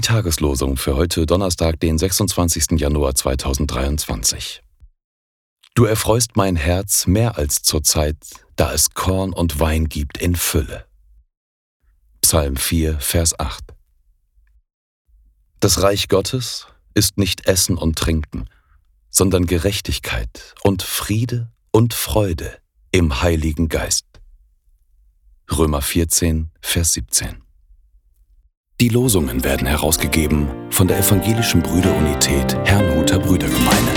Tageslosung für heute Donnerstag, den 26. Januar 2023. Du erfreust mein Herz mehr als zur Zeit, da es Korn und Wein gibt in Fülle. Psalm 4, Vers 8. Das Reich Gottes ist nicht Essen und Trinken, sondern Gerechtigkeit und Friede und Freude im Heiligen Geist. Römer 14, Vers 17. Die Losungen werden herausgegeben von der Evangelischen Brüderunität Herrnhuter Brüdergemeine.